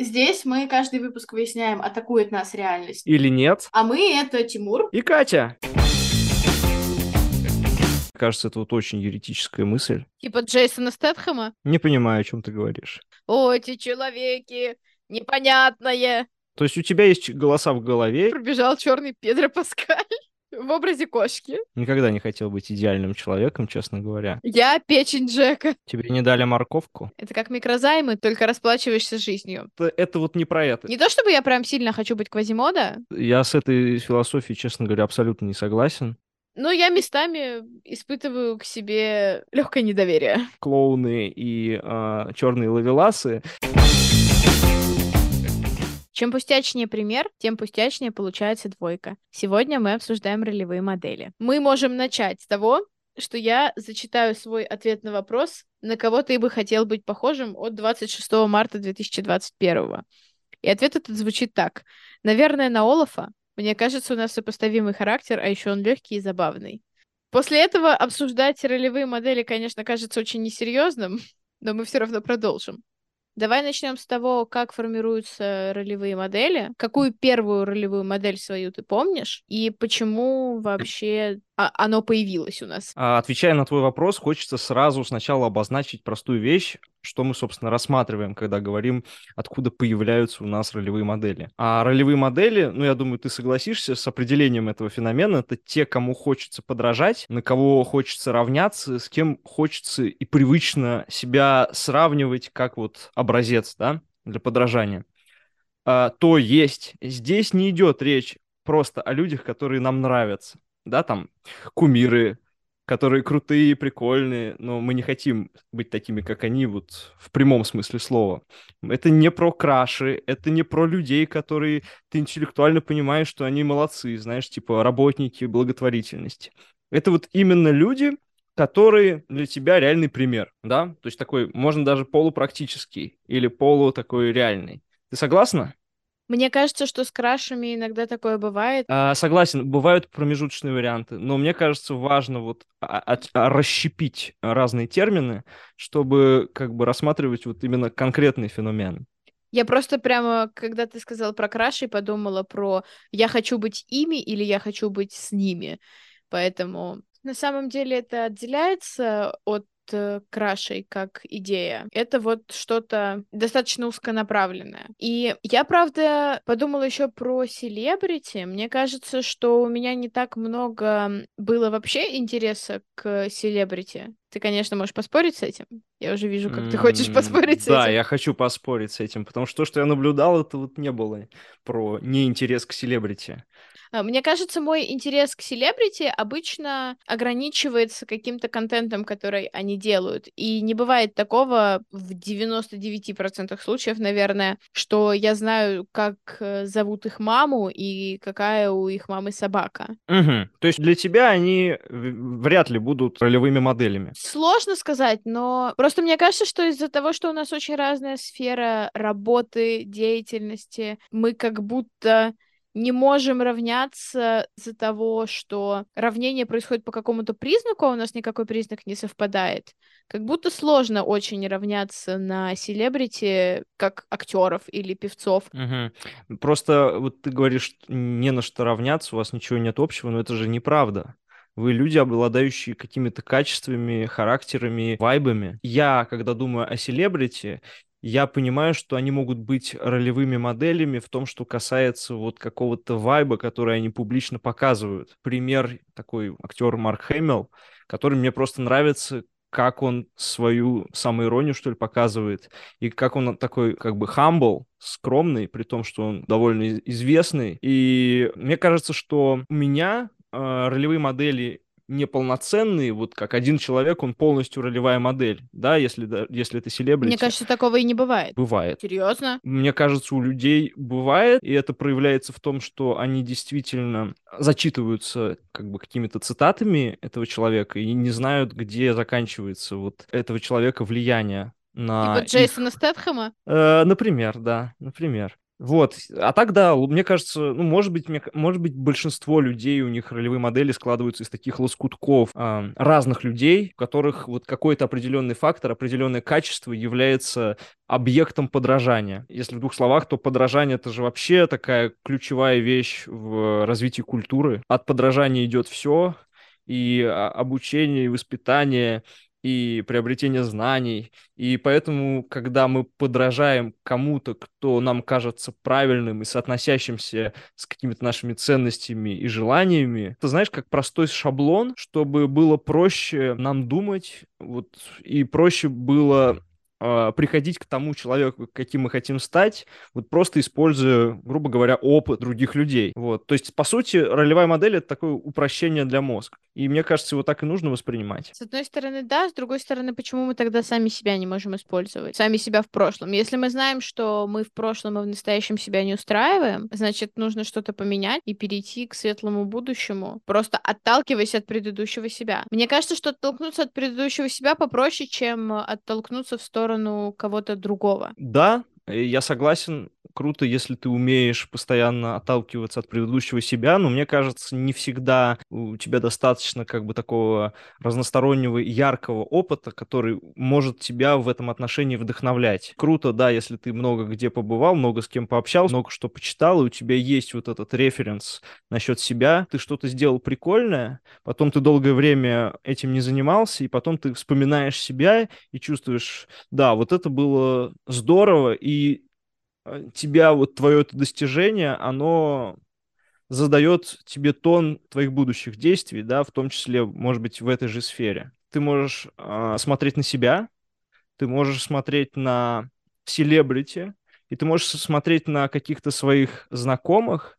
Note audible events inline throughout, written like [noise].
Здесь мы каждый выпуск выясняем, атакует нас реальность. Или нет. А мы — это Тимур. И Катя. Кажется, это вот очень еретическая мысль. Типа Джейсона Стэтхэма? Не понимаю, о чем ты говоришь. О, эти человеки, непонятное. То есть у тебя есть голоса в голове. Пробежал черный Педро Паскаль в образе кошки. Никогда не хотел быть идеальным человеком, честно говоря. Я печень Джека. Тебе не дали морковку? Это как микрозаймы, только расплачиваешься жизнью. Это, это вот не про это. Не то чтобы я прям сильно хочу быть Квазимода. Я с этой философией, честно говоря, абсолютно не согласен. Но я местами испытываю к себе легкое недоверие. Клоуны и э, черные лавеласы. Чем пустячнее пример, тем пустячнее получается двойка. Сегодня мы обсуждаем ролевые модели. Мы можем начать с того, что я зачитаю свой ответ на вопрос, на кого ты бы хотел быть похожим от 26 марта 2021. И ответ этот звучит так. Наверное, на Олафа. Мне кажется, у нас сопоставимый характер, а еще он легкий и забавный. После этого обсуждать ролевые модели, конечно, кажется очень несерьезным, но мы все равно продолжим. Давай начнем с того, как формируются ролевые модели. Какую первую ролевую модель свою ты помнишь? И почему вообще оно появилось у нас? А, отвечая на твой вопрос, хочется сразу сначала обозначить простую вещь, что мы, собственно, рассматриваем, когда говорим, откуда появляются у нас ролевые модели. А ролевые модели, ну, я думаю, ты согласишься с определением этого феномена, это те, кому хочется подражать, на кого хочется равняться, с кем хочется и привычно себя сравнивать как вот образец, да, для подражания. А, то есть здесь не идет речь просто о людях, которые нам нравятся да, там кумиры, которые крутые, прикольные, но мы не хотим быть такими, как они, вот в прямом смысле слова. Это не про краши, это не про людей, которые ты интеллектуально понимаешь, что они молодцы, знаешь, типа работники благотворительности. Это вот именно люди, которые для тебя реальный пример, да? То есть такой, можно даже полупрактический или полу такой реальный. Ты согласна? Мне кажется, что с крашами иногда такое бывает. А, согласен, бывают промежуточные варианты, но мне кажется, важно вот а, а, а, расщепить разные термины, чтобы как бы рассматривать вот именно конкретный феномен. Я просто прямо, когда ты сказал про краши, подумала про «я хочу быть ими» или «я хочу быть с ними». Поэтому на самом деле это отделяется от крашей как идея. Это вот что-то достаточно узконаправленное. И я, правда, подумала еще про селебрити. Мне кажется, что у меня не так много было вообще интереса к селебрити. Ты, конечно, можешь поспорить с этим. Я уже вижу, как ты хочешь поспорить с этим. Да, я хочу поспорить с этим, потому что то, что я наблюдал, это вот не было про неинтерес к селебрити. А, мне кажется, мой интерес к селебрити обычно ограничивается каким-то контентом, который они делают. И не бывает такого в 99% случаев, наверное, что я знаю, как э, зовут их маму и какая у их мамы собака. Угу. То есть для тебя они вряд ли будут ролевыми моделями. Сложно сказать, но просто мне кажется, что из-за того, что у нас очень разная сфера работы, деятельности, мы как будто не можем равняться из-за того, что равнение происходит по какому-то признаку, а у нас никакой признак не совпадает. Как будто сложно очень равняться на селебрити, как актеров или певцов. Угу. Просто вот ты говоришь, не на что равняться, у вас ничего нет общего, но это же неправда. Вы люди, обладающие какими-то качествами, характерами, вайбами. Я, когда думаю о селебрити, я понимаю, что они могут быть ролевыми моделями в том, что касается вот какого-то вайба, который они публично показывают. Пример такой актер Марк Хэмилл, который мне просто нравится, как он свою самоиронию, что ли, показывает, и как он такой, как бы, humble, скромный, при том, что он довольно известный. И мне кажется, что у меня ролевые модели неполноценный, вот как один человек, он полностью ролевая модель, да, если, да, если это селебрити. Мне кажется, такого и не бывает. Бывает. Серьезно? Мне кажется, у людей бывает, и это проявляется в том, что они действительно зачитываются как бы какими-то цитатами этого человека и не знают, где заканчивается вот этого человека влияние на... Типа Джейсона их... Стэтхэма? Э, например, да, например. Вот. А так, да, мне кажется, ну, может быть, мне, может быть, большинство людей, у них ролевые модели складываются из таких лоскутков э, разных людей, у которых вот какой-то определенный фактор, определенное качество является объектом подражания. Если в двух словах, то подражание это же вообще такая ключевая вещь в развитии культуры. От подражания идет все, и а, обучение, и воспитание, и приобретение знаний. И поэтому, когда мы подражаем кому-то, кто нам кажется правильным и соотносящимся с какими-то нашими ценностями и желаниями, ты знаешь, как простой шаблон, чтобы было проще нам думать, вот, и проще было приходить к тому человеку, каким мы хотим стать, вот просто используя, грубо говоря, опыт других людей. Вот. То есть, по сути, ролевая модель — это такое упрощение для мозга. И мне кажется, его так и нужно воспринимать. С одной стороны, да, с другой стороны, почему мы тогда сами себя не можем использовать? Сами себя в прошлом. Если мы знаем, что мы в прошлом и в настоящем себя не устраиваем, значит, нужно что-то поменять и перейти к светлому будущему, просто отталкиваясь от предыдущего себя. Мне кажется, что оттолкнуться от предыдущего себя попроще, чем оттолкнуться в сторону сторону кого-то другого. Да, я согласен, круто, если ты умеешь постоянно отталкиваться от предыдущего себя, но мне кажется, не всегда у тебя достаточно как бы такого разностороннего яркого опыта, который может тебя в этом отношении вдохновлять. Круто, да, если ты много где побывал, много с кем пообщался, много что почитал, и у тебя есть вот этот референс насчет себя, ты что-то сделал прикольное, потом ты долгое время этим не занимался, и потом ты вспоминаешь себя и чувствуешь, да, вот это было здорово, и тебя, вот твое это достижение, оно задает тебе тон твоих будущих действий, да, в том числе, может быть, в этой же сфере. Ты можешь э, смотреть на себя, ты можешь смотреть на селебрити, и ты можешь смотреть на каких-то своих знакомых.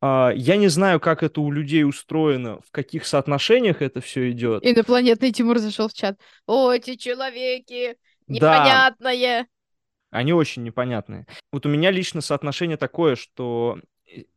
Э, я не знаю, как это у людей устроено, в каких соотношениях это все идет. Инопланетный Тимур зашел в чат. О, эти человеки, непонятное. Да они очень непонятные. Вот у меня лично соотношение такое, что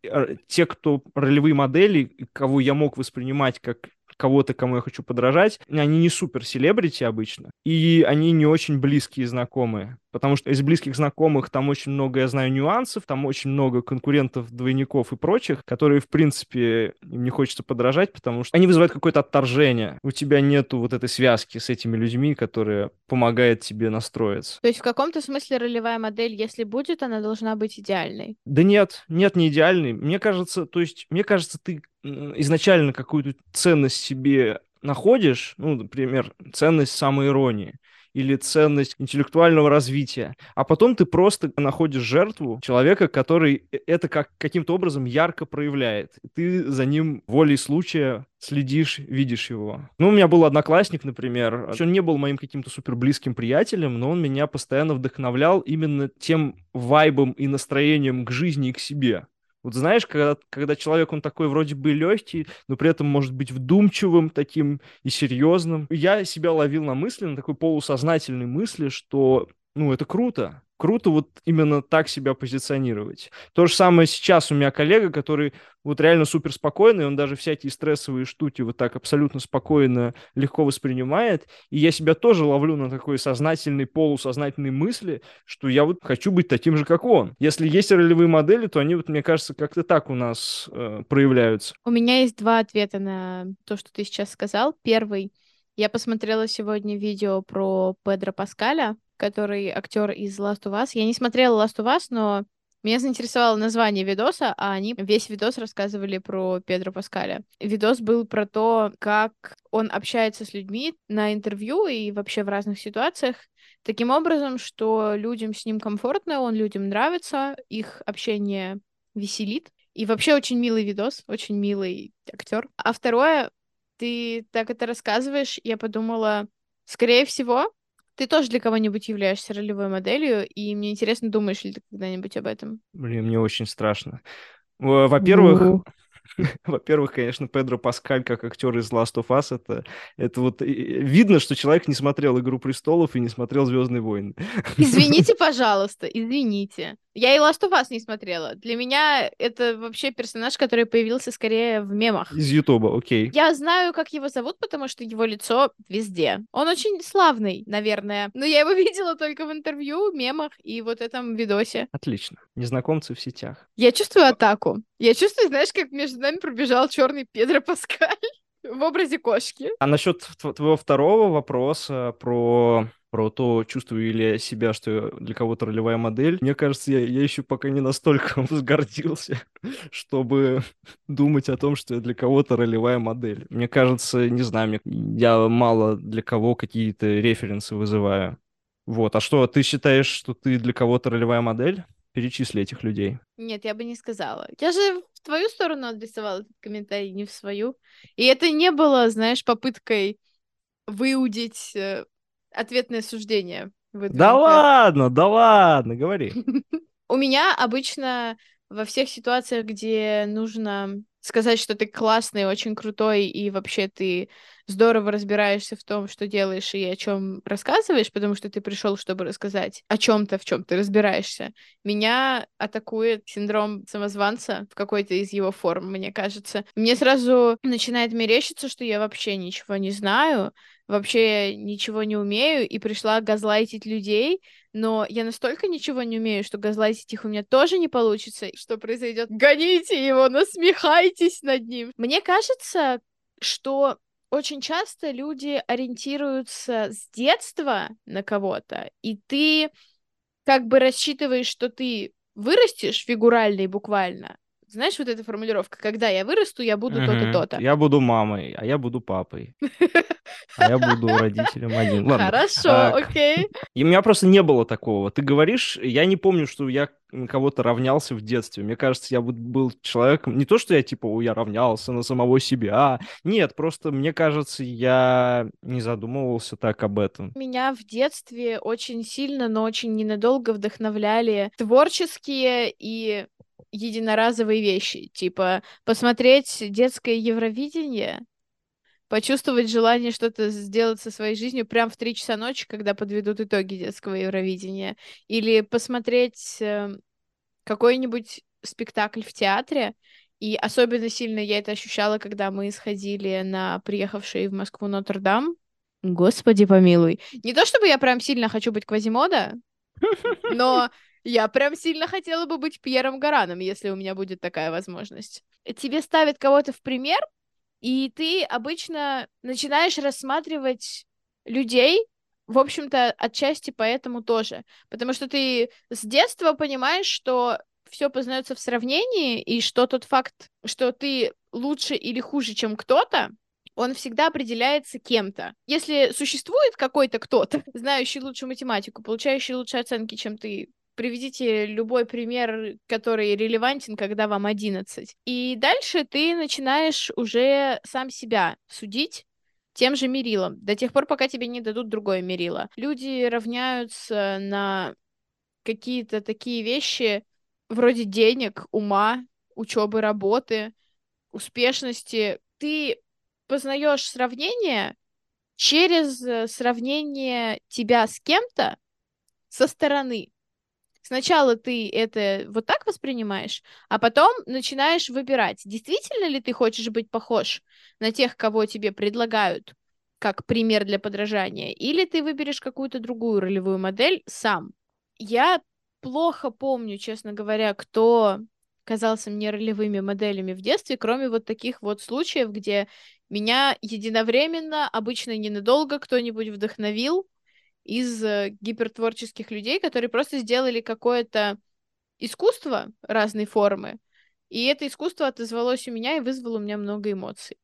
э, те, кто ролевые модели, кого я мог воспринимать как кого-то, кому я хочу подражать, они не супер селебрити обычно, и они не очень близкие знакомые, потому что из близких знакомых там очень много, я знаю, нюансов, там очень много конкурентов, двойников и прочих, которые, в принципе, им не хочется подражать, потому что они вызывают какое-то отторжение. У тебя нету вот этой связки с этими людьми, которая помогает тебе настроиться. То есть в каком-то смысле ролевая модель, если будет, она должна быть идеальной? Да нет, нет, не идеальной. Мне кажется, то есть, мне кажется, ты изначально какую-то ценность себе находишь, ну, например, ценность самоиронии, или ценность интеллектуального развития, а потом ты просто находишь жертву человека, который э, это как каким-то образом ярко проявляет. Ты за ним волей случая следишь, видишь его. Ну, у меня был одноклассник, например, он не был моим каким-то супер близким приятелем, но он меня постоянно вдохновлял именно тем вайбом и настроением к жизни и к себе. Вот знаешь, когда, когда человек, он такой вроде бы легкий, но при этом может быть вдумчивым таким и серьезным. Я себя ловил на мысли, на такой полусознательной мысли, что, ну, это круто круто вот именно так себя позиционировать. То же самое сейчас у меня коллега, который вот реально супер спокойный, он даже всякие стрессовые штуки вот так абсолютно спокойно, легко воспринимает, и я себя тоже ловлю на такой сознательной, полусознательной мысли, что я вот хочу быть таким же, как он. Если есть ролевые модели, то они вот, мне кажется, как-то так у нас э, проявляются. У меня есть два ответа на то, что ты сейчас сказал. Первый. Я посмотрела сегодня видео про Педро Паскаля, который актер из Last of Us. Я не смотрела Last of Us, но меня заинтересовало название видоса, а они весь видос рассказывали про Педро Паскаля. Видос был про то, как он общается с людьми на интервью и вообще в разных ситуациях, таким образом, что людям с ним комфортно, он людям нравится, их общение веселит. И вообще очень милый видос, очень милый актер. А второе, ты так это рассказываешь, я подумала, скорее всего, ты тоже для кого-нибудь являешься ролевой моделью, и мне интересно, думаешь ли ты когда-нибудь об этом? Блин, мне очень страшно. Во-первых, [laughs] во-первых, конечно, Педро Паскаль как актер из Last of Us, это, это вот видно, что человек не смотрел «Игру престолов» и не смотрел «Звездные войны». [laughs] Извините, пожалуйста, извините. Я и Last of Us не смотрела. Для меня это вообще персонаж, который появился скорее в мемах. Из Ютуба, окей. Я знаю, как его зовут, потому что его лицо везде. Он очень славный, наверное. Но я его [laughs] видела только в интервью, мемах и вот этом видосе. Отлично. Незнакомцы в сетях. Я чувствую атаку. Я чувствую, знаешь, как между нами пробежал черный Педро Паскаль в образе кошки. А насчет тв- твоего второго вопроса про про то, чувствую ли я себя, что я для кого-то ролевая модель. Мне кажется, я, я еще пока не настолько [laughs] возгордился, чтобы думать о том, что я для кого-то ролевая модель. Мне кажется, не знаю, мне, я мало для кого какие-то референсы вызываю. Вот. А что, ты считаешь, что ты для кого-то ролевая модель? Перечисли этих людей. Нет, я бы не сказала. Я же в твою сторону адресовала этот комментарий, не в свою. И это не было, знаешь, попыткой выудить э, ответное суждение. Да ладно, да ладно, говори. [laughs] У меня обычно во всех ситуациях, где нужно сказать, что ты классный, очень крутой, и вообще ты здорово разбираешься в том, что делаешь и о чем рассказываешь, потому что ты пришел, чтобы рассказать о чем-то, в чем ты разбираешься. Меня атакует синдром самозванца в какой-то из его форм, мне кажется. Мне сразу начинает мерещиться, что я вообще ничего не знаю, вообще ничего не умею, и пришла газлайтить людей, но я настолько ничего не умею, что газлайтить их у меня тоже не получится. Что произойдет? Гоните его, насмехайтесь над ним. Мне кажется, что очень часто люди ориентируются с детства на кого-то, и ты как бы рассчитываешь, что ты вырастешь фигурально и буквально. Знаешь, вот эта формулировка, когда я вырасту, я буду то-то, то-то. Я буду мамой, а я буду папой. [laughs] А я буду родителем один. Ладно. Хорошо, А, окей. [laughs] И у меня просто не было такого. Ты говоришь, я не помню, что я на кого-то равнялся в детстве. Мне кажется, я был человеком... Не то, что я типа, «О, я равнялся на самого себя. Нет, просто мне кажется, я не задумывался так об этом. Меня в детстве очень сильно, но очень ненадолго вдохновляли творческие и единоразовые вещи. Типа посмотреть детское Евровидение, почувствовать желание что-то сделать со своей жизнью прям в три часа ночи, когда подведут итоги детского Евровидения. Или посмотреть э, какой-нибудь спектакль в театре. И особенно сильно я это ощущала, когда мы сходили на приехавший в Москву Нотр-Дам. Господи помилуй. Не то чтобы я прям сильно хочу быть Квазимода, но я прям сильно хотела бы быть Пьером Гараном, если у меня будет такая возможность. Тебе ставят кого-то в пример, и ты обычно начинаешь рассматривать людей, в общем-то, отчасти поэтому тоже. Потому что ты с детства понимаешь, что все познается в сравнении, и что тот факт, что ты лучше или хуже, чем кто-то, он всегда определяется кем-то. Если существует какой-то кто-то, [laughs] знающий лучше математику, получающий лучше оценки, чем ты, приведите любой пример, который релевантен, когда вам 11. И дальше ты начинаешь уже сам себя судить тем же мерилом, до тех пор, пока тебе не дадут другое мерило. Люди равняются на какие-то такие вещи вроде денег, ума, учебы, работы, успешности. Ты познаешь сравнение через э, сравнение тебя с кем-то со стороны. Сначала ты это вот так воспринимаешь, а потом начинаешь выбирать, действительно ли ты хочешь быть похож на тех, кого тебе предлагают как пример для подражания, или ты выберешь какую-то другую ролевую модель сам. Я плохо помню, честно говоря, кто казался мне ролевыми моделями в детстве, кроме вот таких вот случаев, где меня единовременно, обычно ненадолго, кто-нибудь вдохновил из э, гипертворческих людей, которые просто сделали какое-то искусство разной формы, и это искусство отозвалось у меня и вызвало у меня много эмоций.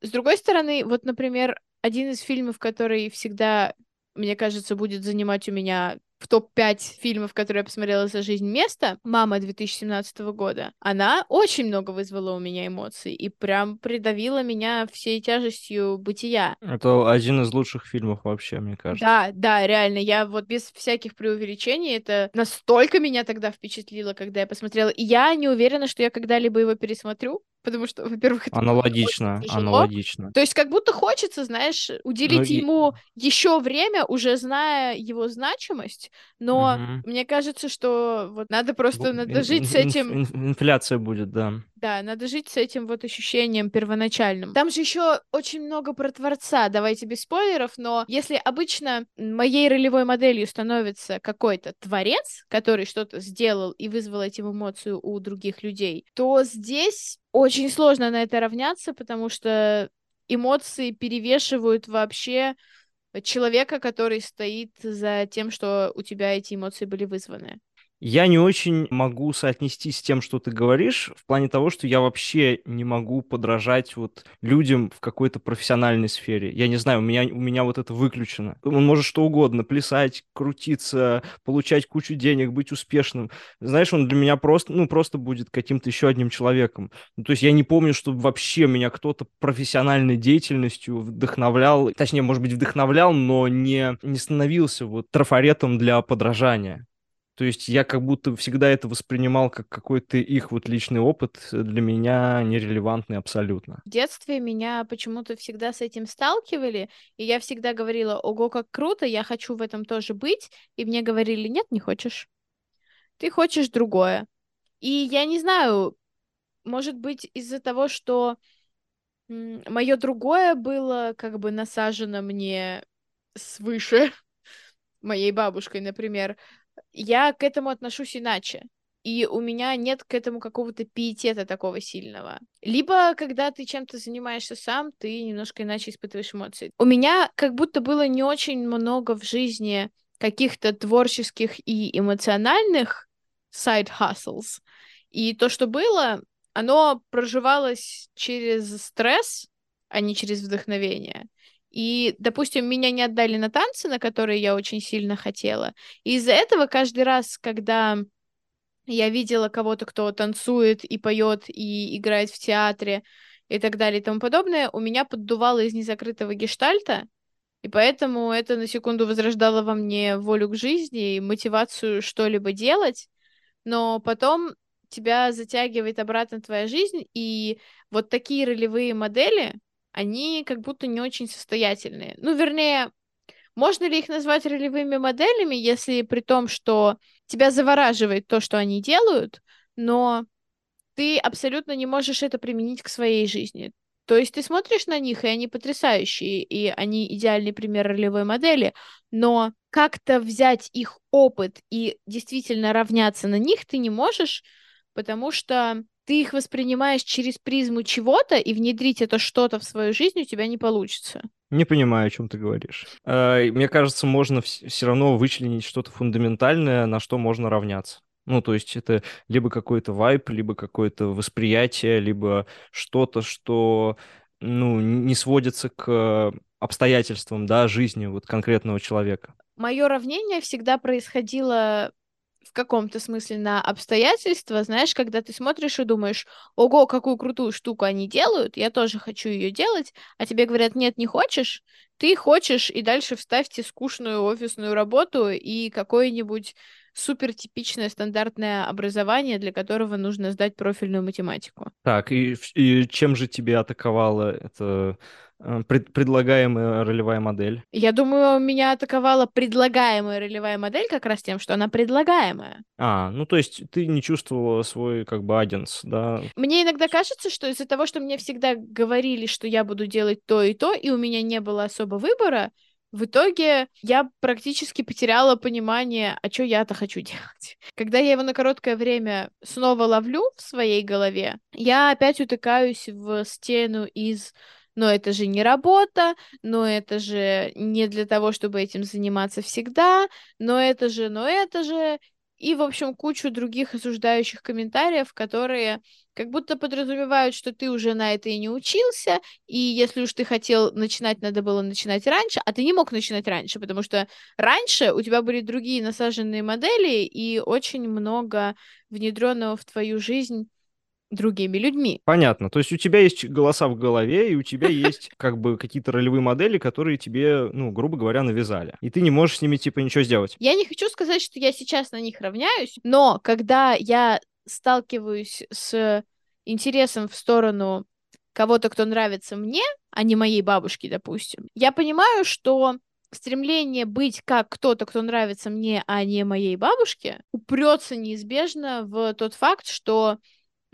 С другой стороны, вот, например, один из фильмов, который всегда, мне кажется, будет занимать у меня в топ-5 фильмов, которые я посмотрела за жизнь место, «Мама» 2017 года, она очень много вызвала у меня эмоций и прям придавила меня всей тяжестью бытия. Это один из лучших фильмов вообще, мне кажется. Да, да, реально, я вот без всяких преувеличений, это настолько меня тогда впечатлило, когда я посмотрела, и я не уверена, что я когда-либо его пересмотрю, потому что, во-первых, это Аналогично, аналогично. То есть как будто хочется, знаешь, уделить Ну, и- ему еще время, уже зная его значимость, но Мгм. мне кажется, что вот надо просто надо жить с этим. ин- Инфляция будет, да. Да, надо жить с этим вот ощущением первоначальным. Там же еще очень много про Творца, давайте без спойлеров, но если обычно моей ролевой моделью становится какой-то Творец, который что-то сделал и вызвал этим эмоцию у других людей, то здесь очень сложно на это равняться, потому что эмоции перевешивают вообще человека, который стоит за тем, что у тебя эти эмоции были вызваны. Я не очень могу соотнести с тем, что ты говоришь, в плане того, что я вообще не могу подражать вот людям в какой-то профессиональной сфере. Я не знаю, у меня, у меня вот это выключено. Он может что угодно, плясать, крутиться, получать кучу денег, быть успешным. Знаешь, он для меня просто, ну, просто будет каким-то еще одним человеком. Ну, то есть я не помню, чтобы вообще меня кто-то профессиональной деятельностью вдохновлял, точнее, может быть, вдохновлял, но не, не становился вот трафаретом для подражания. То есть я как будто всегда это воспринимал как какой-то их вот личный опыт, для меня нерелевантный абсолютно. В детстве меня почему-то всегда с этим сталкивали, и я всегда говорила, ого, как круто, я хочу в этом тоже быть, и мне говорили, нет, не хочешь. Ты хочешь другое. И я не знаю, может быть, из-за того, что мое другое было как бы насажено мне свыше, [laughs] моей бабушкой, например, я к этому отношусь иначе. И у меня нет к этому какого-то пиетета такого сильного. Либо, когда ты чем-то занимаешься сам, ты немножко иначе испытываешь эмоции. У меня как будто было не очень много в жизни каких-то творческих и эмоциональных side hustles. И то, что было, оно проживалось через стресс, а не через вдохновение. И, допустим, меня не отдали на танцы, на которые я очень сильно хотела. И из-за этого каждый раз, когда я видела кого-то, кто танцует и поет и играет в театре и так далее и тому подобное, у меня поддувало из незакрытого гештальта, и поэтому это на секунду возрождало во мне волю к жизни и мотивацию что-либо делать, но потом тебя затягивает обратно твоя жизнь, и вот такие ролевые модели, они как будто не очень состоятельные. Ну, вернее, можно ли их назвать ролевыми моделями, если при том, что тебя завораживает то, что они делают, но ты абсолютно не можешь это применить к своей жизни. То есть ты смотришь на них, и они потрясающие, и они идеальный пример ролевой модели, но как-то взять их опыт и действительно равняться на них ты не можешь, потому что ты их воспринимаешь через призму чего-то, и внедрить это что-то в свою жизнь у тебя не получится. Не понимаю, о чем ты говоришь. Э, мне кажется, можно все равно вычленить что-то фундаментальное, на что можно равняться. Ну, то есть это либо какой-то вайп, либо какое-то восприятие, либо что-то, что ну, не сводится к обстоятельствам, да, жизни вот конкретного человека. Мое равнение всегда происходило в каком-то смысле на обстоятельства, знаешь, когда ты смотришь и думаешь, ого, какую крутую штуку они делают, я тоже хочу ее делать, а тебе говорят, нет, не хочешь, ты хочешь, и дальше вставьте скучную офисную работу и какое-нибудь супер типичное стандартное образование, для которого нужно сдать профильную математику. Так, и, и чем же тебе атаковала это Э, пред, предлагаемая ролевая модель? Я думаю, меня атаковала предлагаемая ролевая модель как раз тем, что она предлагаемая. А, ну то есть ты не чувствовала свой как бы аденс, да? Мне иногда кажется, что из-за того, что мне всегда говорили, что я буду делать то и то, и у меня не было особо выбора, в итоге я практически потеряла понимание, а что я-то хочу [laughs] делать. Когда я его на короткое время снова ловлю в своей голове, я опять утыкаюсь в стену из но это же не работа, но это же не для того, чтобы этим заниматься всегда, но это же, но это же, и, в общем, кучу других осуждающих комментариев, которые как будто подразумевают, что ты уже на это и не учился, и если уж ты хотел начинать, надо было начинать раньше, а ты не мог начинать раньше, потому что раньше у тебя были другие насаженные модели и очень много внедренного в твою жизнь другими людьми. Понятно. То есть у тебя есть голоса в голове, и у тебя есть [laughs] как бы какие-то ролевые модели, которые тебе, ну, грубо говоря, навязали. И ты не можешь с ними, типа, ничего сделать. Я не хочу сказать, что я сейчас на них равняюсь, но когда я сталкиваюсь с интересом в сторону кого-то, кто нравится мне, а не моей бабушке, допустим, я понимаю, что стремление быть как кто-то, кто нравится мне, а не моей бабушке, упрется неизбежно в тот факт, что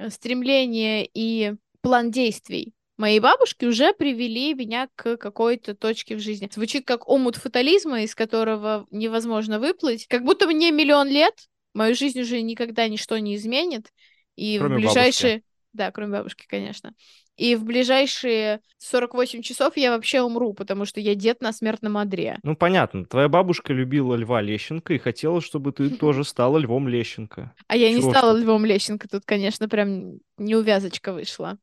стремление и план действий моей бабушки уже привели меня к какой-то точке в жизни. Звучит как омут фатализма, из которого невозможно выплыть. Как будто мне миллион лет, мою жизнь уже никогда ничто не изменит. И Кроме в ближайшие... бабушки. Да, кроме бабушки, конечно. И в ближайшие 48 часов я вообще умру, потому что я дед на смертном одре. Ну, понятно. Твоя бабушка любила Льва Лещенко и хотела, чтобы ты [laughs] тоже стала Львом Лещенко. А я не стала? Львом Лещенко, тут, конечно, прям неувязочка вышла.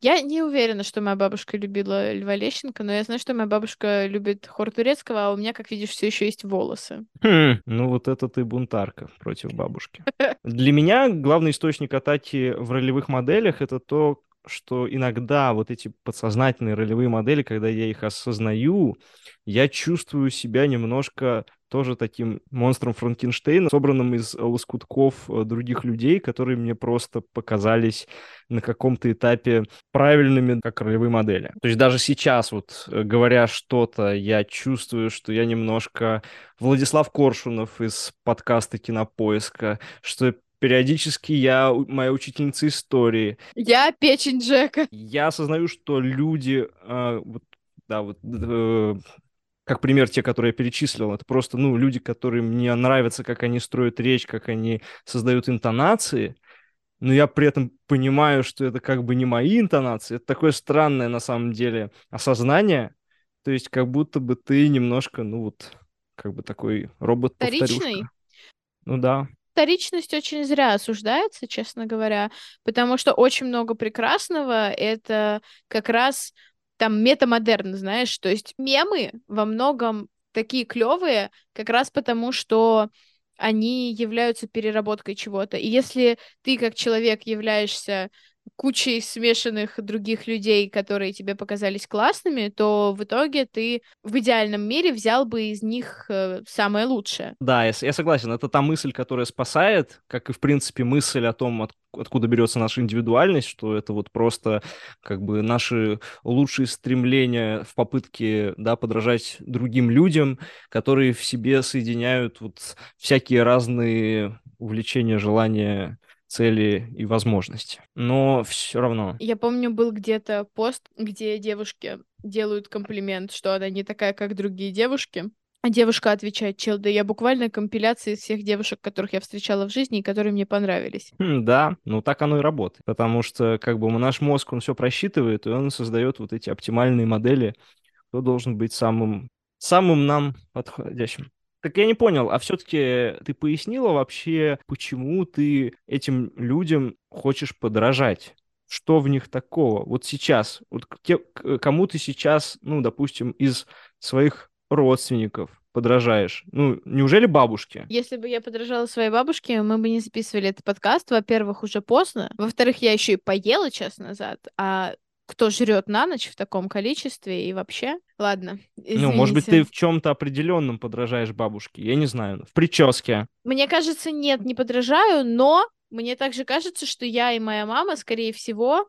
Я не уверена, что моя бабушка любила Льва Лещенко, но я знаю, что моя бабушка любит хор турецкого, а у меня, как видишь, все еще есть волосы. Хм, ну вот это ты бунтарка против бабушки. [laughs] Для меня главный источник атаки в ролевых моделях это то, что иногда вот эти подсознательные ролевые модели, когда я их осознаю, я чувствую себя немножко тоже таким монстром Франкенштейна, собранным из лоскутков э, других людей, которые мне просто показались на каком-то этапе правильными как ролевые модели. То есть даже сейчас вот э, говоря что-то, я чувствую, что я немножко Владислав Коршунов из подкаста «Кинопоиска», что периодически я моя учительница истории. Я печень Джека. Я осознаю, что люди, э, вот, да, вот, э, как пример те, которые я перечислил, это просто, ну, люди, которые мне нравятся, как они строят речь, как они создают интонации, но я при этом понимаю, что это как бы не мои интонации. Это такое странное на самом деле осознание. То есть как будто бы ты немножко, ну вот, как бы такой робот-повторюшка. Вторичный? Ну да. Вторичность очень зря осуждается, честно говоря, потому что очень много прекрасного — это как раз там метамодерн, знаешь, то есть мемы во многом такие клевые как раз потому, что они являются переработкой чего-то. И если ты как человек являешься кучей смешанных других людей, которые тебе показались классными, то в итоге ты в идеальном мире взял бы из них э, самое лучшее. Да, я, я согласен. Это та мысль, которая спасает, как и, в принципе, мысль о том, от- откуда берется наша индивидуальность, что это вот просто как бы наши лучшие стремления в попытке, да, подражать другим людям, которые в себе соединяют вот всякие разные увлечения, желания, цели и возможности. Но все равно. Я помню, был где-то пост, где девушки делают комплимент, что она не такая, как другие девушки. А девушка отвечает, чел, да я буквально компиляция из всех девушек, которых я встречала в жизни и которые мне понравились. Хм, Да, ну так оно и работает. Потому что как бы наш мозг, он все просчитывает, и он создает вот эти оптимальные модели, кто должен быть самым, самым нам подходящим. Так я не понял, а все-таки ты пояснила вообще, почему ты этим людям хочешь подражать? Что в них такого? Вот сейчас, вот те- кому ты сейчас, ну, допустим, из своих родственников подражаешь? Ну, неужели бабушке? Если бы я подражала своей бабушке, мы бы не записывали этот подкаст. Во-первых, уже поздно. Во-вторых, я еще и поела час назад. А кто жрет на ночь в таком количестве и вообще? Ладно, Ну, может быть, ты извините. в чем-то определенном подражаешь бабушке, я не знаю, в прическе. Мне кажется, нет, не подражаю, но мне также кажется, что я и моя мама, скорее всего,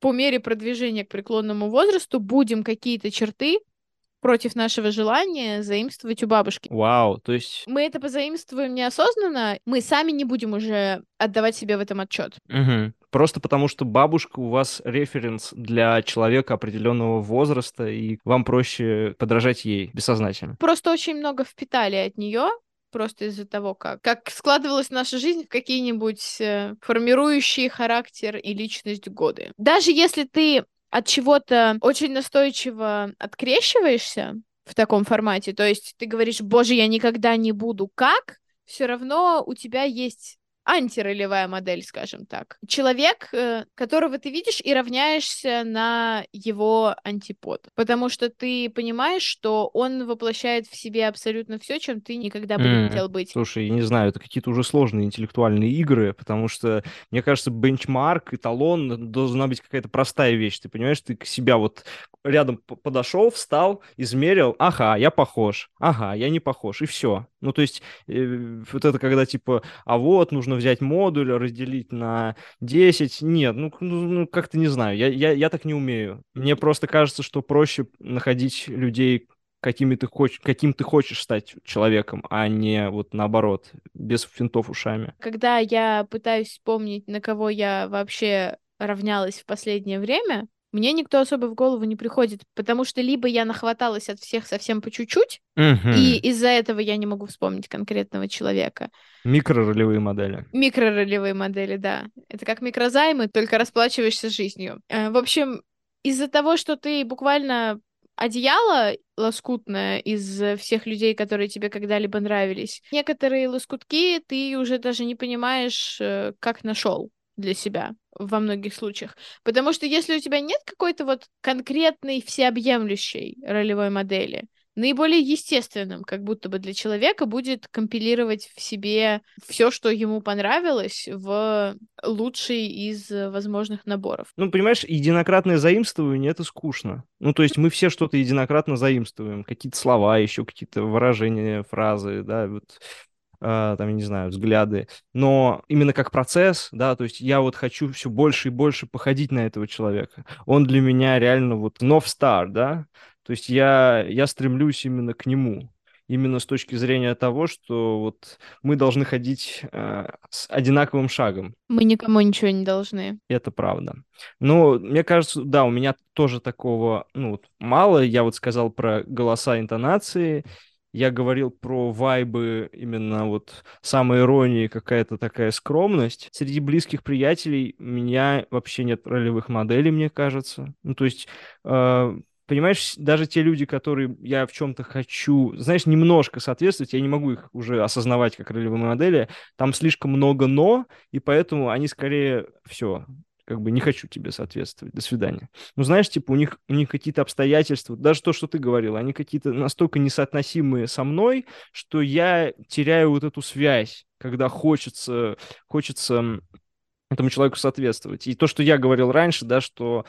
по мере продвижения к преклонному возрасту будем какие-то черты против нашего желания заимствовать у бабушки. Вау, то есть... Мы это позаимствуем неосознанно, мы сами не будем уже отдавать себе в этом отчет. мгм. Просто потому, что бабушка у вас референс для человека определенного возраста, и вам проще подражать ей бессознательно. Просто очень много впитали от нее, просто из-за того, как, как складывалась наша жизнь в какие-нибудь э, формирующие характер и личность годы. Даже если ты от чего-то очень настойчиво открещиваешься в таком формате, то есть ты говоришь, боже, я никогда не буду как, все равно у тебя есть антиролевая модель, скажем так. Человек, э, которого ты видишь и равняешься на его антипод. Потому что ты понимаешь, что он воплощает в себе абсолютно все, чем ты никогда бы не хотел быть. Слушай, я не знаю, это какие-то уже сложные интеллектуальные игры, потому что, мне кажется, бенчмарк, эталон должна быть какая-то простая вещь. Ты понимаешь, ты к себя вот рядом подошел, встал, измерил, ага, я похож, ага, я не похож, и все. Ну, то есть, э, вот это когда типа, а вот, нужно взять модуль, разделить на 10. Нет, ну, ну, ну, как-то не знаю, я, я, я так не умею. Мне просто кажется, что проще находить людей, какими ты хоч... каким ты хочешь стать человеком, а не вот наоборот, без финтов ушами. Когда я пытаюсь вспомнить, на кого я вообще равнялась в последнее время, мне никто особо в голову не приходит, потому что либо я нахваталась от всех совсем по чуть-чуть, Мгм. и из-за этого я не могу вспомнить конкретного человека. Микроролевые модели. Микроролевые модели, да. Это как микрозаймы, только расплачиваешься жизнью. Э, В общем, из-за того, что ты буквально одеяло лоскутное из всех людей, которые тебе когда-либо нравились, некоторые лоскутки ты уже даже не понимаешь, э, как нашел для себя во многих случаях. Потому что если у тебя нет какой-то вот конкретной всеобъемлющей ролевой модели, наиболее естественным, как будто бы для человека, будет компилировать в себе все, что ему понравилось, в лучший из э, возможных наборов. Ну, понимаешь, единократное заимствование — это скучно. Ну, то есть мы все что-то единократно заимствуем. Какие-то слова, еще какие-то выражения, фразы, да, вот там, я не знаю, взгляды, но именно как процесс, да, то есть я вот хочу все больше и больше походить на этого человека. Он для меня реально вот North Star, да, то есть я, я стремлюсь именно к нему, именно с точки зрения того, что вот мы должны ходить э, с одинаковым шагом. Мы никому ничего не должны. Это правда. Но мне кажется, да, у меня тоже такого, ну, вот мало. Я вот сказал про голоса, интонации. Я говорил про вайбы, именно вот самоиронии, какая-то такая скромность. Среди близких приятелей у меня вообще нет ролевых моделей, мне кажется. Ну, то есть, э, понимаешь, даже те люди, которые я в чем-то хочу, знаешь, немножко соответствовать, я не могу их уже осознавать как ролевые модели. Там слишком много «но», и поэтому они скорее все, как бы не хочу тебе соответствовать, до свидания. Ну, знаешь, типа у них, у них какие-то обстоятельства, даже то, что ты говорил, они какие-то настолько несоотносимые со мной, что я теряю вот эту связь, когда хочется, хочется этому человеку соответствовать. И то, что я говорил раньше, да, что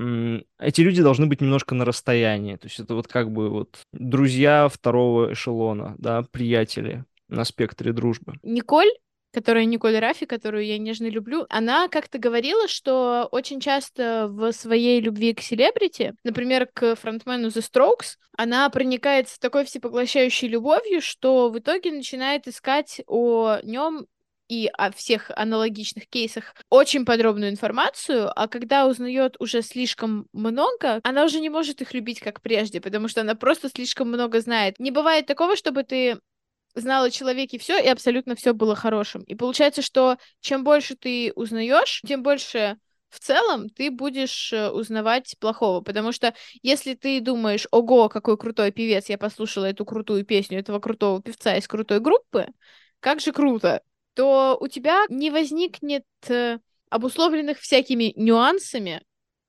эти люди должны быть немножко на расстоянии. То есть это вот как бы вот друзья второго эшелона, да, приятели на спектре дружбы. Николь, которая Николь Рафи, которую я нежно люблю, она как-то говорила, что очень часто в своей любви к селебрити, например, к фронтмену The Strokes, она проникается такой всепоглощающей любовью, что в итоге начинает искать о нем и о всех аналогичных кейсах очень подробную информацию, а когда узнает уже слишком много, она уже не может их любить как прежде, потому что она просто слишком много знает. Не бывает такого, чтобы ты знала о человеке все, и абсолютно все было хорошим. И получается, что чем больше ты узнаешь, тем больше в целом ты будешь э, узнавать плохого, потому что если ты думаешь, ого, какой крутой певец, я послушала эту крутую песню этого крутого певца из крутой группы, как же круто, то у тебя не возникнет э, обусловленных всякими нюансами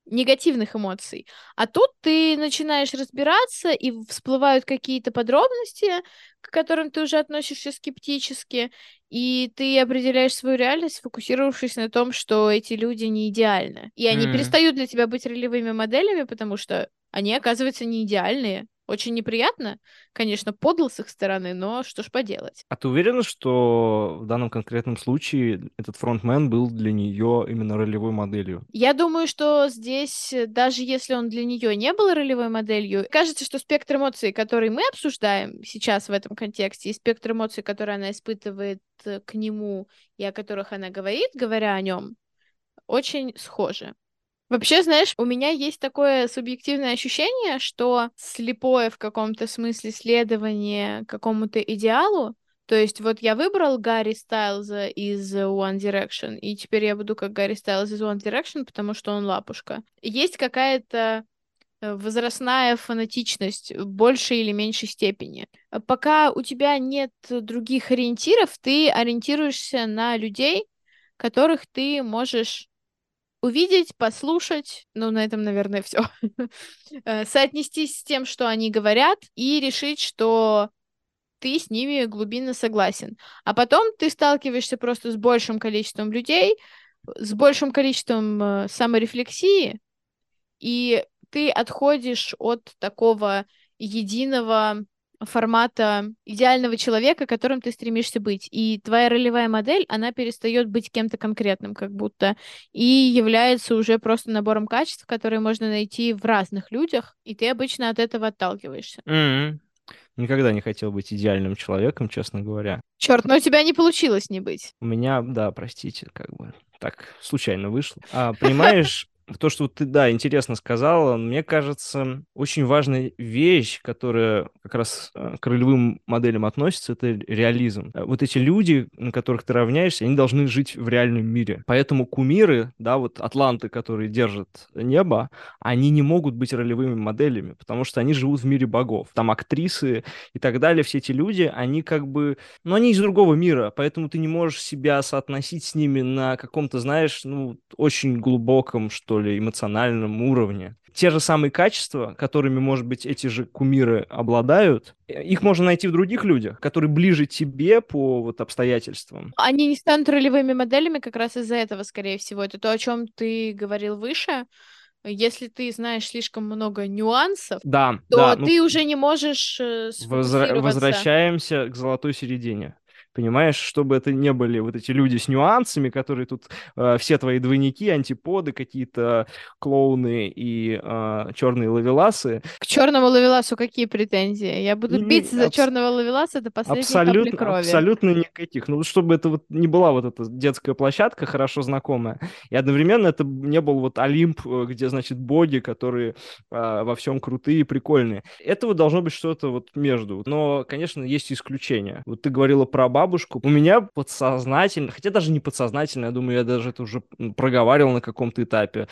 негативных эмоций. А тут ты начинаешь разбираться, и всплывают какие-то подробности, к которым ты уже относишься скептически, и ты определяешь свою реальность, фокусировавшись на том, что эти люди не идеальны. И они М. перестают для тебя быть ролевыми моделями, потому что они, оказывается, не идеальные. Очень неприятно, конечно, подло с их стороны, но что ж поделать. А ты уверена, что в данном конкретном случае этот фронтмен был для нее именно ролевой моделью? Я думаю, что здесь, э, даже если он для нее не был ролевой моделью, кажется, что спектр эмоций, который мы обсуждаем сейчас в этом контексте, и спектр эмоций, которые она испытывает э, к нему и о которых она говорит, говоря о нем, очень схожи. Вообще, знаешь, у меня есть такое субъективное ощущение, что слепое в каком-то смысле следование какому-то идеалу, то есть вот я выбрал Гарри Стайлза из One Direction, и теперь я буду как Гарри Стайлз из One Direction, потому что он лапушка. Есть какая-то э, возрастная фанатичность в большей или меньшей степени. Пока у тебя нет других ориентиров, ты ориентируешься на людей, которых ты можешь увидеть, послушать, ну, на этом, наверное, все. [laughs] Соотнестись с тем, что они говорят, и решить, что ты с ними глубинно согласен. А потом ты сталкиваешься просто с большим количеством людей, с большим количеством э, саморефлексии, и ты отходишь от такого единого формата идеального человека, которым ты стремишься быть. И твоя ролевая модель, она перестает быть кем-то конкретным, как будто, и является уже просто набором качеств, которые можно найти в разных людях, и ты обычно от этого отталкиваешься. М-м. Никогда не хотел быть идеальным человеком, честно говоря. Черт, но у тебя не получилось не быть. У меня, да, простите, как бы так случайно вышло. А, понимаешь, то, что ты, да, интересно сказала, мне кажется, очень важная вещь, которая как раз э, к ролевым моделям относится, это реализм. Э, вот эти люди, на которых ты равняешься, они должны жить в реальном мире. Поэтому кумиры, да, вот атланты, которые держат небо, они не могут быть ролевыми моделями, потому что они живут в мире богов. Там актрисы и так далее, все эти люди, они как бы, ну, они из другого мира, поэтому ты не можешь себя соотносить с ними на каком-то, знаешь, ну, очень глубоком, что что ли, эмоциональном уровне. Те же самые качества, которыми, может быть, эти же кумиры обладают, их можно найти в других людях, которые ближе тебе по вот обстоятельствам. Они не станут ролевыми моделями как раз из-за этого, скорее всего. Это то, о чем ты говорил выше. Если ты знаешь слишком много нюансов, да, то да, ты ну, уже не можешь э, Возра- возвращаемся к золотой середине понимаешь, чтобы это не были вот эти люди с нюансами, которые тут э, все твои двойники, антиподы, какие-то клоуны и э, черные лавеласы. К черному лавеласу какие претензии? Я буду не, биться за абс... черного лавеласа до последней абсолютно, капли крови. Абсолютно никаких. Ну, чтобы это вот не была вот эта детская площадка, хорошо знакомая, и одновременно это не был вот Олимп, э, где, значит, боги, которые э, во всем крутые и прикольные. Этого должно быть что-то вот между. Но, конечно, есть исключения. Вот ты говорила про бабушку, у меня подсознательно, хотя даже не подсознательно, я думаю, я даже это уже проговаривал на каком-то этапе,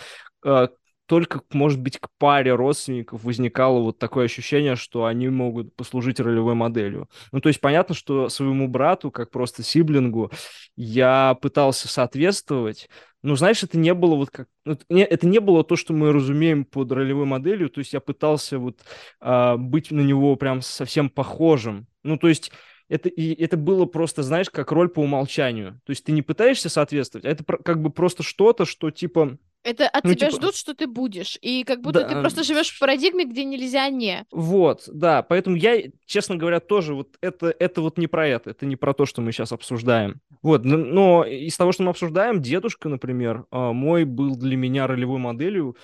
э, только, может быть, к паре родственников возникало вот такое ощущение, что они могут послужить ролевой моделью. Ну, то есть понятно, что своему брату, как просто сиблингу, я пытался соответствовать, ну, знаешь, это не было вот как... Ну, это не было то, что мы разумеем под ролевой моделью, то есть я пытался вот э, быть на него прям совсем похожим. Ну, то есть это, и это было просто, знаешь, как роль по умолчанию. То есть ты не пытаешься соответствовать, а это как бы просто что-то, что типа... Это от ну, тебя типа... ждут, что ты будешь. И как будто да. ты просто живешь в парадигме, где нельзя не. Вот, да. Поэтому я, честно говоря, тоже вот это, это вот не про это. Это не про то, что мы сейчас обсуждаем. Вот, но, из того, что мы обсуждаем, дедушка, например, а, мой был для меня ролевой моделью,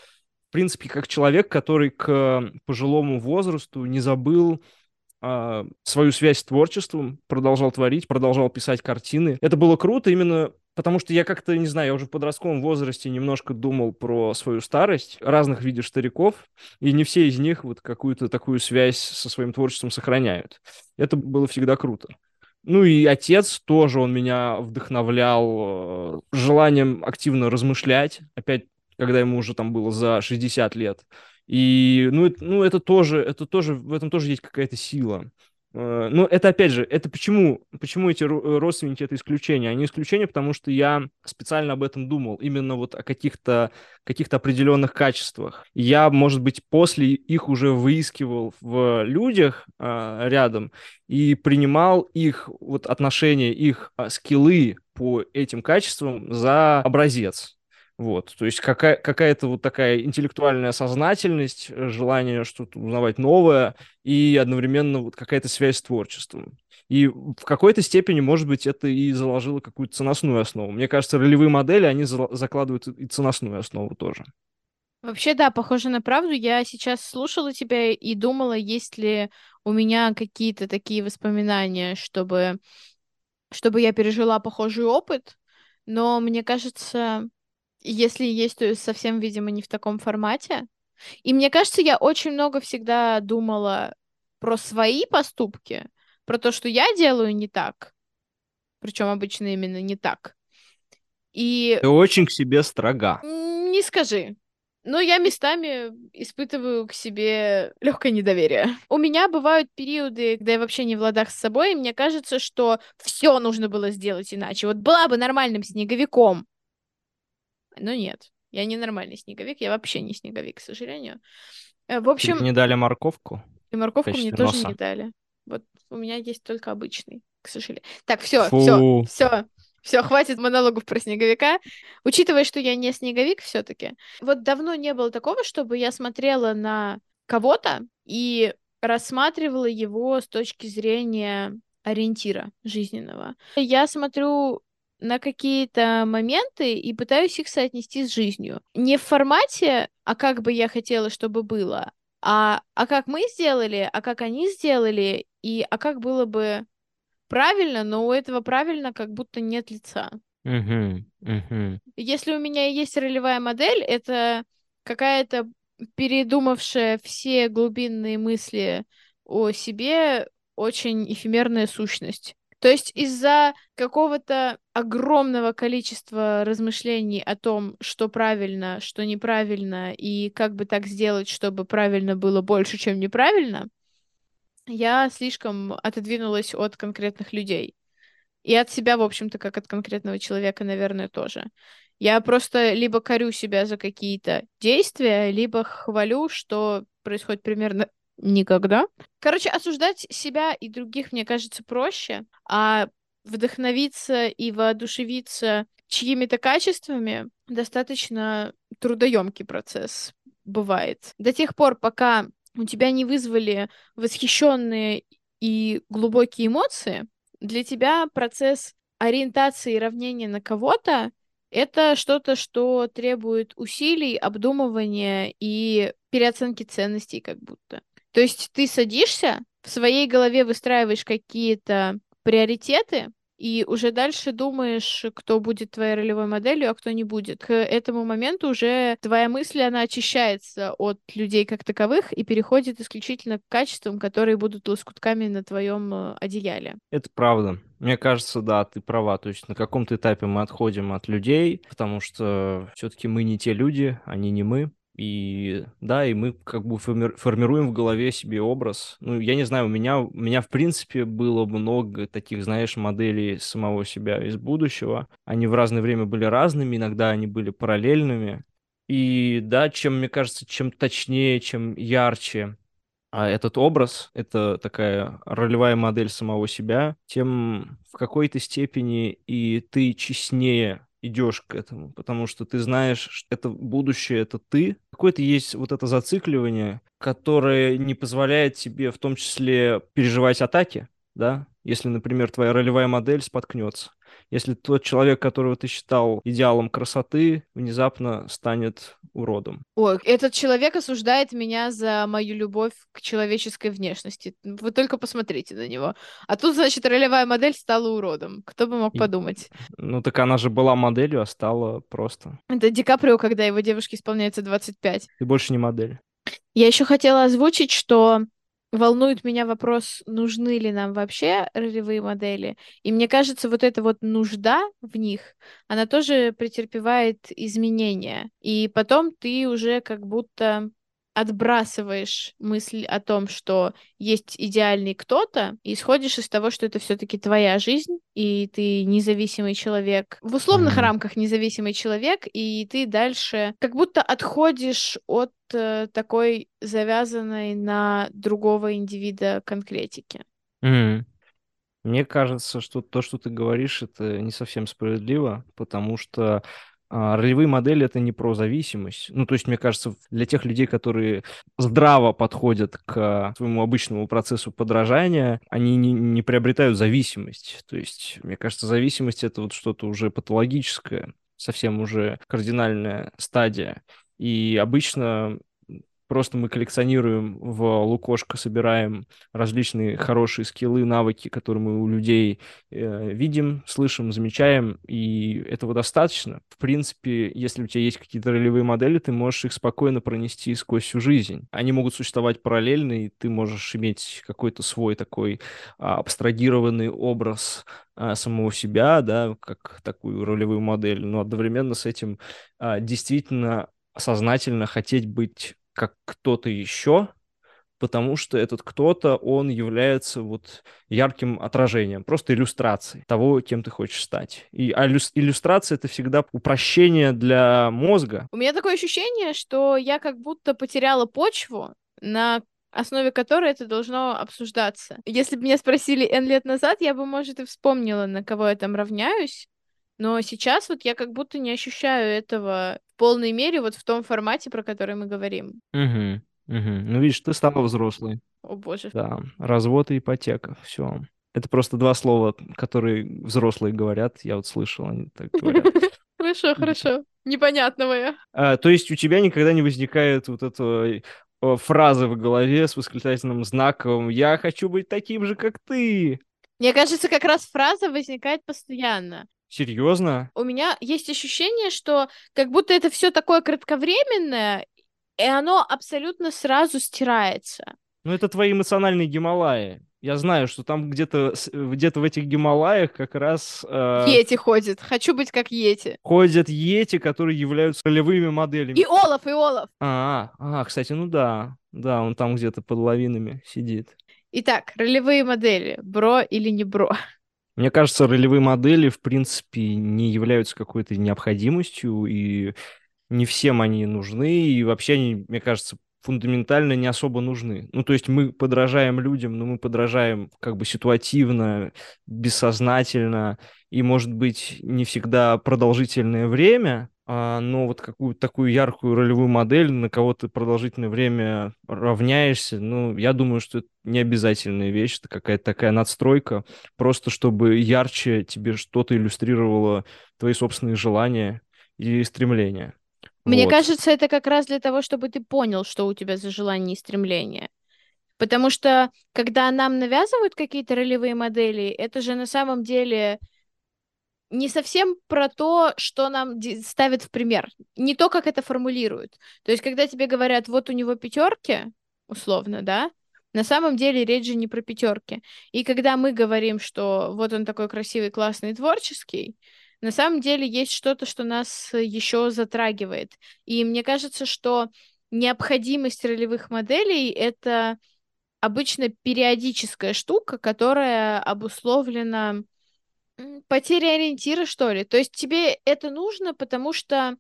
в принципе, как человек, который к пожилому возрасту не забыл а, свою связь с творчеством, продолжал творить, продолжал писать картины. Это было круто именно потому что я как-то, не знаю, я уже в подростковом возрасте немножко думал про свою старость, разных видов стариков, и не все из них вот какую-то такую связь со своим творчеством сохраняют. Это было всегда круто. Ну и отец тоже, он меня вдохновлял э, желанием активно размышлять, опять, когда ему уже там было за 60 лет, и, ну, это, ну, это тоже, это тоже, в этом тоже есть какая-то сила. Э, но это, опять же, это почему, почему эти родственники это исключение? Они исключение, потому что я специально об этом думал, именно вот о каких-то каких определенных качествах. Я, может быть, после их уже выискивал в людях а, рядом и принимал их вот отношения, их а, скиллы по этим качествам за образец. Вот, то есть какая- какая-то вот такая интеллектуальная сознательность, э, желание что-то узнавать новое и одновременно вот какая-то связь с творчеством. И в какой-то степени, может быть, это и заложило какую-то ценностную основу. Мне кажется, ролевые модели, они закладывают и ценностную основу тоже. Вообще, да, похоже на правду. Я сейчас слушала тебя и думала, есть ли у меня какие-то такие воспоминания, чтобы, чтобы я пережила похожий опыт. Но мне кажется, если есть, то совсем, видимо, не в таком формате. И мне кажется, я очень много всегда думала про свои поступки, про то, что я делаю не так. Причем обычно именно не так. И... Ты очень к себе строга. Не скажи. Но я местами испытываю к себе легкое недоверие. У меня бывают периоды, когда я вообще не в ладах с собой, и мне кажется, что все нужно было сделать иначе. Вот была бы нормальным снеговиком, но нет, я не нормальный снеговик, я вообще не снеговик, к сожалению. Э, в общем... Тебе не дали морковку? И морковку мне носа. тоже не дали. Вот у меня есть только обычный, к сожалению. Так, все, все, все. Все, хватит монологов про снеговика. Учитывая, что я не снеговик все-таки, вот давно не было такого, чтобы я смотрела на кого-то и рассматривала его с точки зрения ориентира жизненного. Я смотрю на какие-то моменты и пытаюсь их соотнести с жизнью. Не в формате, а как бы я хотела, чтобы было, а, а как мы сделали, а как они сделали, и а как было бы правильно, но у этого правильно как будто нет лица. Угу, угу. Если у меня есть ролевая модель, это какая-то передумавшая все глубинные мысли о себе очень эфемерная сущность. То есть из-за какого-то огромного количества размышлений о том, что правильно, что неправильно, и как бы так сделать, чтобы правильно было больше, чем неправильно, я слишком отодвинулась от конкретных людей. И от себя, в общем-то, как от конкретного человека, наверное, тоже. Я просто либо корю себя за какие-то действия, либо хвалю, что происходит примерно никогда. Короче, осуждать себя и других, мне кажется, проще, а вдохновиться и воодушевиться чьими-то качествами достаточно трудоемкий процесс бывает. До тех пор, пока у тебя не вызвали восхищенные и глубокие эмоции, для тебя процесс ориентации и равнения на кого-то это что-то, что требует усилий, обдумывания и переоценки ценностей как будто. То есть ты садишься, в своей голове выстраиваешь какие-то приоритеты, и уже дальше думаешь, кто будет твоей ролевой моделью, а кто не будет. К этому моменту уже твоя мысль, она очищается от людей как таковых и переходит исключительно к качествам, которые будут лоскутками на твоем э, одеяле. Это правда. Мне кажется, да, ты права. То есть на каком-то этапе мы отходим от людей, потому что все-таки мы не те люди, они не мы. И да, и мы как бы формируем в голове себе образ. Ну, я не знаю, у меня, у меня в принципе было много таких, знаешь, моделей самого себя из будущего. Они в разное время были разными, иногда они были параллельными. И да, чем, мне кажется, чем точнее, чем ярче а этот образ, это такая ролевая модель самого себя, тем в какой-то степени и ты честнее идешь к этому, потому что ты знаешь, что это будущее, это ты. Какое-то есть вот это зацикливание, которое не позволяет тебе в том числе переживать атаки, да, если, например, твоя ролевая модель споткнется. Если тот человек, которого ты считал идеалом красоты, внезапно станет уродом. Ой, этот человек осуждает меня за мою любовь к человеческой внешности. Вы только посмотрите на него. А тут, значит, ролевая модель стала уродом. Кто бы мог И... подумать? Ну так она же была моделью, а стала просто. Это Ди Каприо, когда его девушке исполняется 25. Ты больше не модель. Я еще хотела озвучить, что волнует меня вопрос, нужны ли нам вообще ролевые модели. И мне кажется, вот эта вот нужда в них, она тоже претерпевает изменения. И потом ты уже как будто отбрасываешь мысль о том, что есть идеальный кто-то, и исходишь из того, что это все-таки твоя жизнь, и ты независимый человек, в условных рамках независимый человек, и ты дальше как будто отходишь от э, такой завязанной на другого индивида конкретики. Mm-hmm. Мне кажется, что то, что ты говоришь, это не совсем справедливо, потому что ролевые модели это не про зависимость. Ну, то есть, мне кажется, для тех людей, которые здраво подходят к своему обычному процессу подражания, они не, не приобретают зависимость. То есть, мне кажется, зависимость это вот что-то уже патологическое, совсем уже кардинальная стадия. И обычно Просто мы коллекционируем в Лукошко, собираем различные хорошие скиллы, навыки, которые мы у людей э, видим, слышим, замечаем, и этого достаточно. В принципе, если у тебя есть какие-то ролевые модели, ты можешь их спокойно пронести сквозь всю жизнь. Они могут существовать параллельно, и ты можешь иметь какой-то свой такой а, абстрагированный образ а, самого себя, да, как такую ролевую модель, но одновременно с этим а, действительно сознательно хотеть быть как кто-то еще, потому что этот кто-то, он является вот ярким отражением, просто иллюстрацией того, кем ты хочешь стать. И а иллюстрация — это всегда упрощение для мозга. У меня такое ощущение, что я как будто потеряла почву, на основе которой это должно обсуждаться. Если бы меня спросили N лет назад, я бы, может, и вспомнила, на кого я там равняюсь, но сейчас вот я как будто не ощущаю этого полной мере вот в том формате, про который мы говорим. Угу. Мгм. Ну, видишь, ты стала взрослой. О боже. Да, развод и ипотека. Все. Это просто два слова, которые взрослые говорят. Я вот слышал, они так говорят. [laughs] Хорошо, хорошо. Непонятного я. А, то есть у тебя никогда не возникает вот этой э, фразы в голове с восклицательным знаком «Я хочу быть таким же, как ты». Мне кажется, как раз фраза возникает постоянно. Серьезно? У меня есть ощущение, что как будто это все такое кратковременное, и оно абсолютно сразу стирается. Ну, это твои эмоциональные Гималаи. Я знаю, что там где-то с- где-то в этих Гималаях как раз э, Йети ходит. Хочу быть как Йети. ходят йети, которые являются ролевыми моделями. И Олаф, и Олаф. А, а, кстати, ну да. Да, он там где-то под лавинами сидит. Итак, ролевые модели. Бро или не бро? Мне кажется, ролевые модели, в принципе, не являются какой-то необходимостью, и не всем они нужны, и вообще они, мне кажется, фундаментально не особо нужны. Ну, то есть мы подражаем людям, но мы подражаем как бы ситуативно, бессознательно, и, может быть, не всегда продолжительное время, но вот какую-то такую яркую ролевую модель, на кого ты продолжительное время равняешься, ну, я думаю, что это не обязательная вещь, это какая-то такая надстройка, просто чтобы ярче тебе что-то иллюстрировало твои собственные желания и стремления. Мне Вот. кажется, это как раз для того, чтобы ты понял, что у тебя за желания и стремления. Потому что, когда нам навязывают какие-то ролевые модели, это же на самом деле не совсем про то, что нам ставят в пример. Не то, как это формулируют. То есть, когда тебе говорят, вот у него пятерки, условно, да, на самом деле речь же не про пятерки. И когда мы говорим, что вот он такой красивый, классный, творческий, на самом деле есть что-то, что нас еще затрагивает. И мне кажется, что необходимость ролевых моделей — это обычно периодическая штука, которая обусловлена м, потерей ориентира, что ли. То есть тебе это нужно, потому что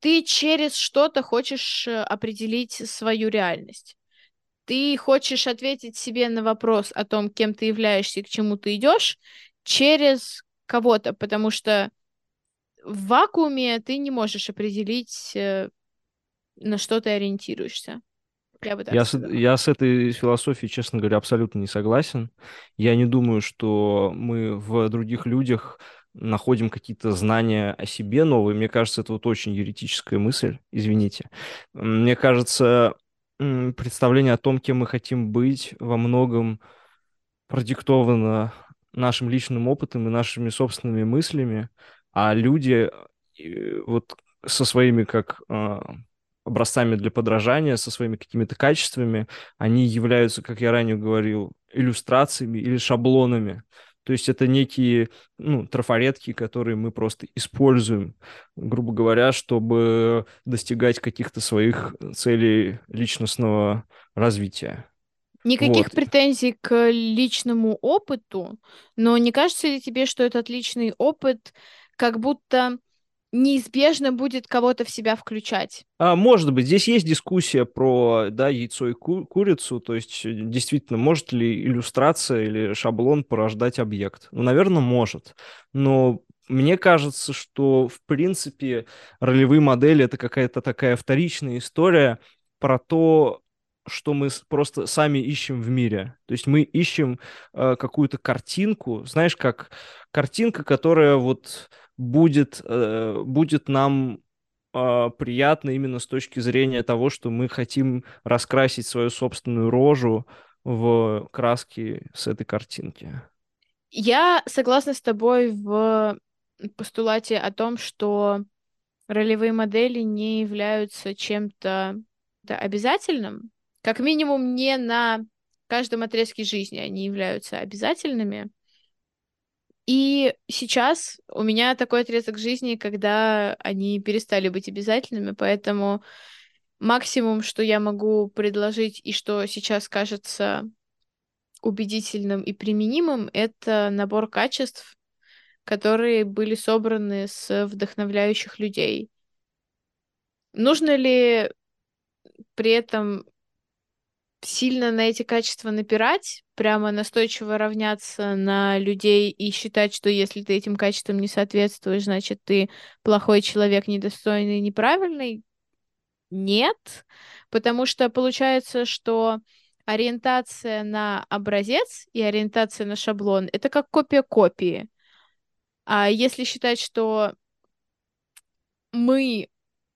ты через что-то хочешь э, определить свою реальность. Ты хочешь ответить себе на вопрос о том, кем ты являешься и к чему ты идешь, через кого-то, потому что в вакууме ты не можешь определить, э, на что ты ориентируешься. Я бы так Я с, я с этой философией, честно говоря, абсолютно не согласен. Я не думаю, что мы в других людях находим какие-то знания о себе новые. Мне кажется, это вот очень еретическая мысль, извините. Мне кажется, представление о том, кем мы хотим быть, во многом продиктовано нашим личным опытом и нашими собственными мыслями, а люди э, вот со своими как а, образцами для подражания, со своими какими-то качествами, они являются, как я ранее говорил, иллюстрациями или шаблонами. То есть это некие ну, трафаретки, которые мы просто используем, грубо говоря, чтобы достигать каких-то своих целей личностного развития. Никаких Вот. претензий к личному опыту, но не кажется ли тебе, что этот личный опыт как будто неизбежно будет кого-то в себя включать? А, может быть, здесь есть дискуссия про да, яйцо и ку- курицу, то есть э, действительно, может ли иллюстрация или шаблон порождать объект? Ну, наверное, может, но мне кажется, что, в принципе, ролевые модели — это какая-то такая вторичная история про то, что мы просто сами ищем в мире. То есть мы ищем э, какую-то картинку, знаешь, как картинка, которая вот будет, э, будет нам а, приятно именно с точки зрения того, что мы хотим раскрасить свою собственную рожу в краски с этой картинки. Я согласна с тобой в постулате о том, что ролевые модели не являются чем-то обязательным. Как минимум, не на каждом отрезке жизни они являются обязательными. И сейчас у меня такой отрезок жизни, когда они перестали быть обязательными, поэтому максимум, что я могу предложить и что сейчас кажется убедительным и применимым, это набор качеств, которые были собраны с вдохновляющих людей. Нужно ли при этом сильно на эти качества напирать, прямо настойчиво равняться на людей и считать, что если ты этим качествам не соответствуешь, значит, ты плохой человек, недостойный, неправильный? нет, потому что получается, что ориентация на образец и ориентация на шаблон — это как копия копии. А если считать, что мы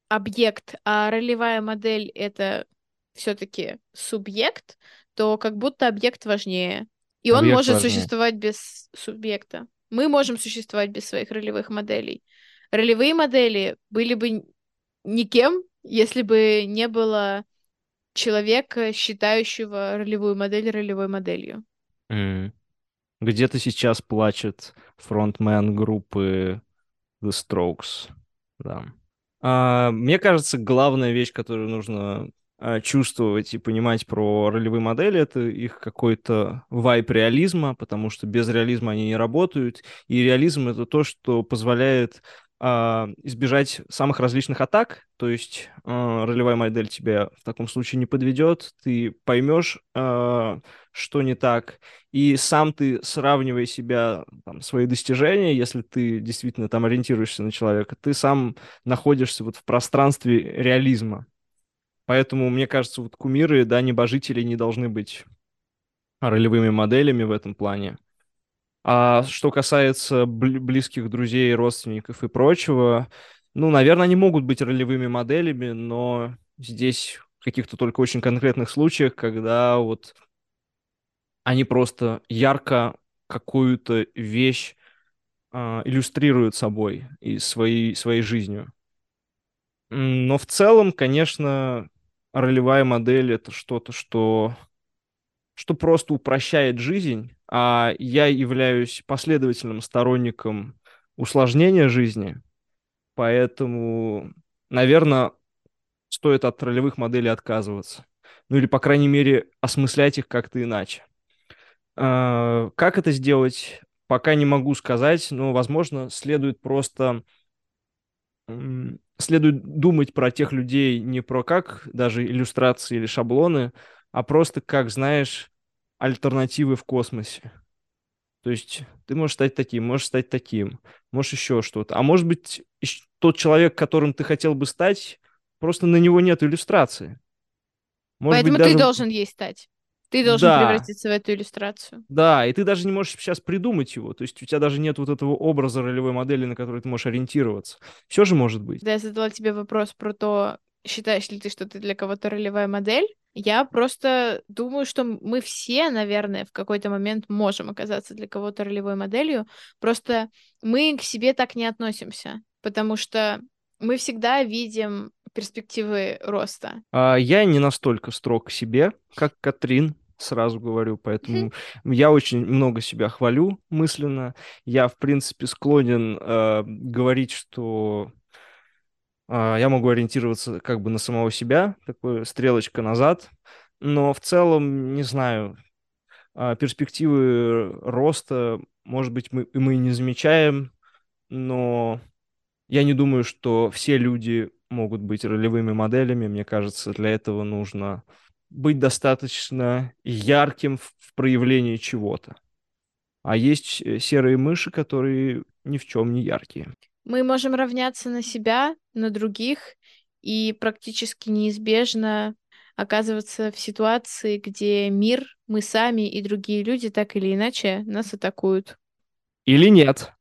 объект, а ролевая модель — это все-таки субъект, то как будто объект важнее. И он Объект может важнее. существовать без субъекта. Мы можем существовать без своих ролевых моделей. Ролевые модели были бы никем, если бы не было человека, считающего ролевую модель ролевой моделью. М. Где-то сейчас плачет фронтмен группы The Strokes. Да. А, мне кажется, главная вещь, которую нужно чувствовать и понимать про ролевые модели, это их какой-то вайп реализма, потому что без реализма они не работают. И реализм — это то, что позволяет а, избежать самых различных атак, то есть а, ролевая модель тебя в таком случае не подведет, ты поймешь, а, что не так, и сам ты, сравнивая себя, там, свои достижения, если ты действительно там ориентируешься на человека, ты сам находишься вот в пространстве реализма. Поэтому, мне кажется, вот кумиры, да, небожители не должны быть ролевыми моделями в этом плане. А что касается бли- близких друзей, родственников и прочего, ну, наверное, они могут быть ролевыми моделями, но здесь в каких-то только очень конкретных случаях, когда вот они просто ярко какую-то вещь а, иллюстрируют собой и своей, своей жизнью. Но в целом, конечно, ролевая модель это что-то, что, что просто упрощает жизнь, а я являюсь последовательным сторонником усложнения жизни, поэтому, наверное, стоит от ролевых моделей отказываться. Ну или, по крайней мере, осмыслять их как-то иначе. А, Как это сделать, пока не могу сказать, но, возможно, следует просто следует думать про тех людей не про как даже иллюстрации или шаблоны, а просто как, знаешь, альтернативы в космосе. То есть ты можешь стать таким, можешь стать таким, можешь еще что-то. А может быть, тот человек, которым ты хотел бы стать, просто на него нет иллюстрации. Может быть, Поэтому ты даже... должен ей стать. Ты должен Да. превратиться в эту иллюстрацию. Да, и ты даже не можешь сейчас придумать его. То есть у тебя даже нет вот этого образа ролевой модели, на который ты можешь ориентироваться. Все же может быть. Когда я задала тебе вопрос про то, считаешь ли ты, что ты для кого-то ролевая модель, я просто думаю, что мы все, наверное, в какой-то момент можем оказаться для кого-то ролевой моделью. Просто мы к себе так не относимся, потому что мы всегда видим перспективы роста. А, я не настолько строг к себе, как Катрин, сразу говорю, поэтому я очень много себя хвалю мысленно. Я, в принципе, склонен э, говорить, что а, я могу ориентироваться как бы на самого себя, такой стрелочка назад, но в целом, не знаю, а, перспективы роста, может быть, мы, мы и не замечаем, но я не думаю, что все люди могут быть ролевыми моделями. Мне кажется, для этого нужно быть достаточно ярким в, проявлении чего-то. А есть э, серые мыши, которые ни в чем не яркие. Мы можем равняться на себя, на других, и практически неизбежно оказываться в ситуации, где мир, мы сами и другие люди так или иначе нас атакуют. Или нет.